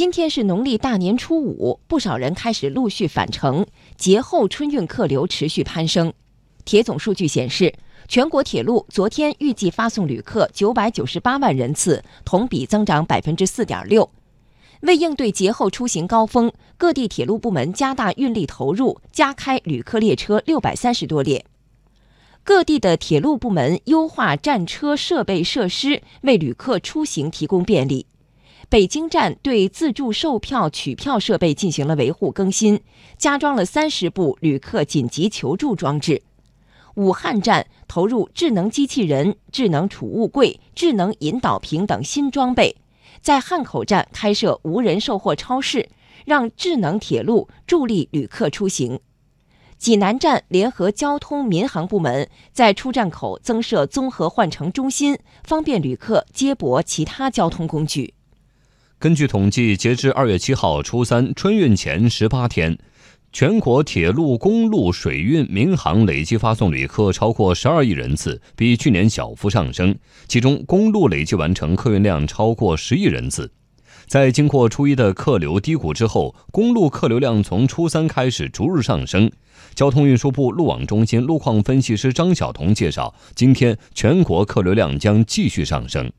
今天是农历大年初五，不少人开始陆续返程，节后春运客流持续攀升。铁总数据显示，全国铁路昨天预计发送旅客九百九十八万人次，同比增长百分之四点六。为应对节后出行高峰，各地铁路部门加大运力投入，加开旅客列车六百三十多列。各地的铁路部门优化站车设备设施，为旅客出行提供便利。北京站对自助售票取票设备进行了维护更新，加装了三十部旅客紧急求助装置。武汉站投入智能机器人、智能储物柜、智能引导屏等新装备，在汉口站开设无人售货超市，让智能铁路助力旅客出行。济南站联合交通民航部门在出站口增设综合换乘中心，方便旅客接驳其他交通工具。根据统计，截至二月七号初三春运前十八天，全国铁路、公路、水运、民航累计发送旅客超过十二亿人次，比去年小幅上升。其中，公路累计完成客运量超过十亿人次。在经过初一的客流低谷之后，公路客流量从初三开始逐日上升。交通运输部路网中心路况分析师张晓彤介绍，今天全国客流量将继续上升。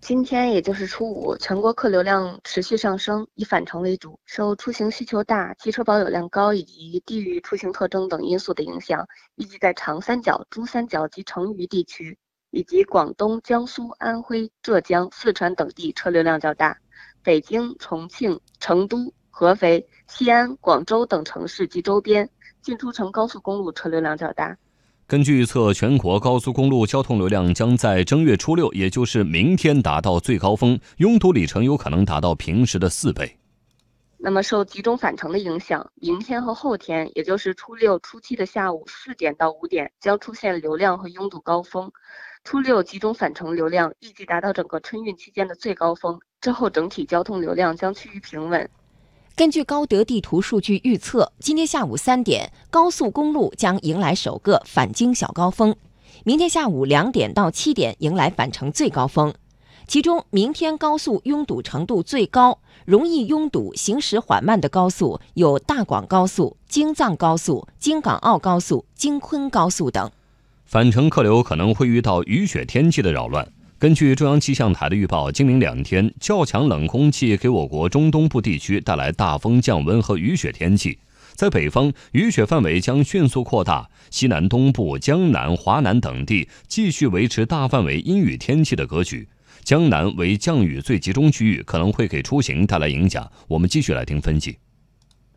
今天也就是初五，全国客流量持续上升，以返程为主。受出行需求大、汽车保有量高以及地域出行特征等因素的影响，预计在长三角、珠三角及成渝地区，以及广东、江苏、安徽、浙江、四川等地车流量较大。北京、重庆、成都、合肥、西安、广州等城市及周边进出城高速公路车流量较大。根据预测，全国高速公路交通流量将在正月初六，也就是明天达到最高峰，拥堵里程有可能达到平时的四倍。那么，受集中返程的影响，明天和后天，也就是初六、初七的下午四点到五点，将出现流量和拥堵高峰。初六集中返程流量预计达到整个春运期间的最高峰，之后整体交通流量将趋于平稳。根据高德地图数据预测，今天下午三点，高速公路将迎来首个返京小高峰；明天下午两点到七点迎来返程最高峰。其中，明天高速拥堵程度最高、容易拥堵、行驶缓慢的高速有大广高速、京藏高速、京港澳高速、京昆高速等。返程客流可能会遇到雨雪天气的扰乱。根据中央气象台的预报，今明两天较强冷空气给我国中东部地区带来大风、降温和雨雪天气。在北方，雨雪范围将迅速扩大，西南东部、江南、华南等地继续维持大范围阴雨天气的格局。江南为降雨最集中区域，可能会给出行带来影响。我们继续来听分析。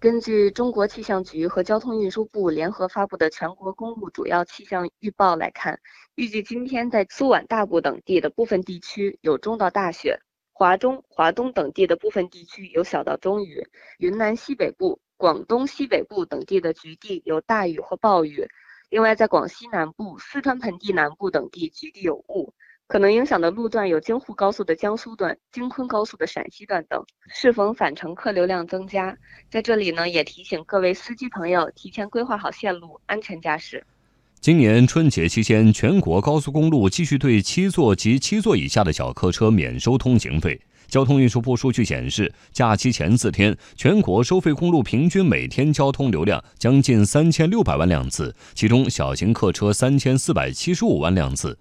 根据中国气象局和交通运输部联合发布的全国公路主要气象预报来看，预计今天在苏皖大部等地的部分地区有中到大雪，华中、华东等地的部分地区有小到中雨，云南西北部、广东西北部等地的局地有大雨或暴雨。另外，在广西南部、四川盆地南部等地局地有雾。可能影响的路段有京沪高速的江苏段、京昆高速的陕西段等。适逢返程客流量增加，在这里呢，也提醒各位司机朋友提前规划好线路，安全驾驶。今年春节期间，全国高速公路继续对七座及七座以下的小客车免收通行费。交通运输部数据显示，假期前四天，全国收费公路平均每天交通流量将近三千六百万辆次，其中小型客车三千四百七十五万辆次。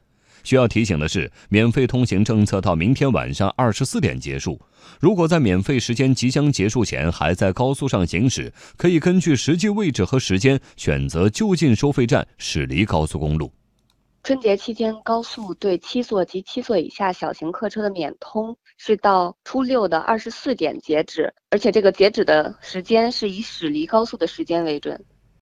需要提醒的是，免费通行政策到明天晚上二十四点结束。如果在免费时间即将结束前还在高速上行驶，可以根据实际位置和时间选择就近收费站驶离高速公路。春节期间，高速对七座及七座以下小型客车的免通是到初六的二十四点截止，而且这个截止的时间是以驶离高速的时间为准。